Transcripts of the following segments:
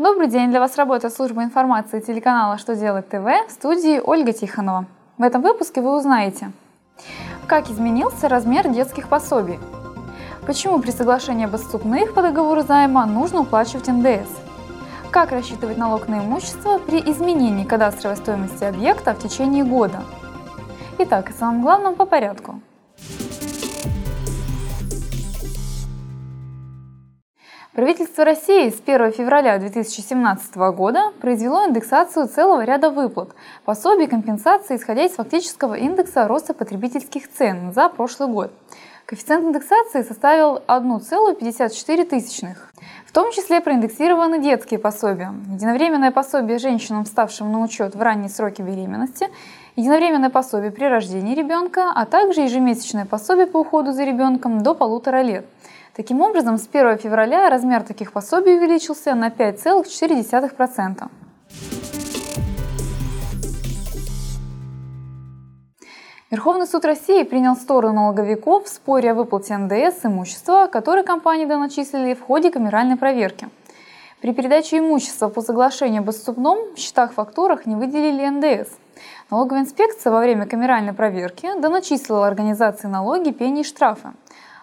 Добрый день! Для вас работает служба информации телеканала «Что делать ТВ» в студии Ольга Тихонова. В этом выпуске вы узнаете, как изменился размер детских пособий, почему при соглашении об отступных по договору займа нужно уплачивать НДС, как рассчитывать налог на имущество при изменении кадастровой стоимости объекта в течение года. Итак, о самом главном по порядку – Правительство России с 1 февраля 2017 года произвело индексацию целого ряда выплат, пособий компенсации, исходя из фактического индекса роста потребительских цен за прошлый год. Коэффициент индексации составил 1,54. В том числе проиндексированы детские пособия, единовременное пособие женщинам, ставшим на учет в ранние сроки беременности, единовременное пособие при рождении ребенка, а также ежемесячное пособие по уходу за ребенком до полутора лет – Таким образом, с 1 февраля размер таких пособий увеличился на 5,4%. Верховный суд России принял сторону налоговиков в споре о выплате НДС имущества, которое компании доначислили в ходе камеральной проверки. При передаче имущества по соглашению об отступном в счетах-фактурах не выделили НДС. Налоговая инспекция во время камеральной проверки доначислила организации налоги, пени и штрафы.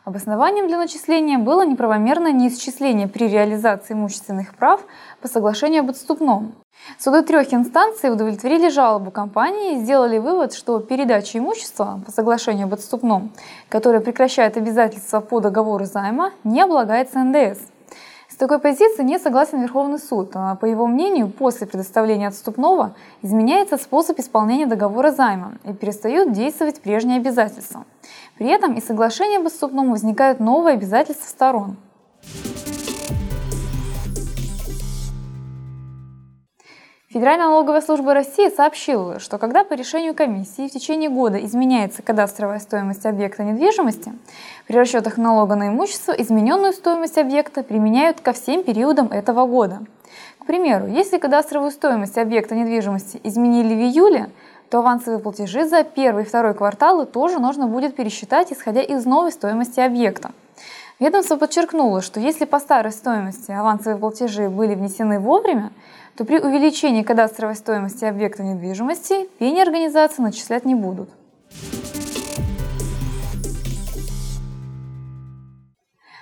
Обоснованием для начисления было неправомерное неисчисление при реализации имущественных прав по соглашению об отступном. Суды трех инстанций удовлетворили жалобу компании и сделали вывод, что передача имущества по соглашению об отступном, которое прекращает обязательства по договору займа, не облагается НДС. С такой позицией не согласен Верховный суд. А, по его мнению, после предоставления отступного изменяется способ исполнения договора займа и перестают действовать прежние обязательства. При этом из соглашения об отступном возникают новые обязательства сторон. Федеральная налоговая служба России сообщила, что когда по решению комиссии в течение года изменяется кадастровая стоимость объекта недвижимости, при расчетах налога на имущество измененную стоимость объекта применяют ко всем периодам этого года. К примеру, если кадастровую стоимость объекта недвижимости изменили в июле, то авансовые платежи за первый и второй кварталы тоже нужно будет пересчитать, исходя из новой стоимости объекта. Ведомство подчеркнуло, что если по старой стоимости авансовые платежи были внесены вовремя, то при увеличении кадастровой стоимости объекта недвижимости пени организации начислять не будут.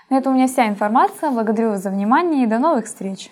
На этом у меня вся информация. Благодарю вас за внимание и до новых встреч!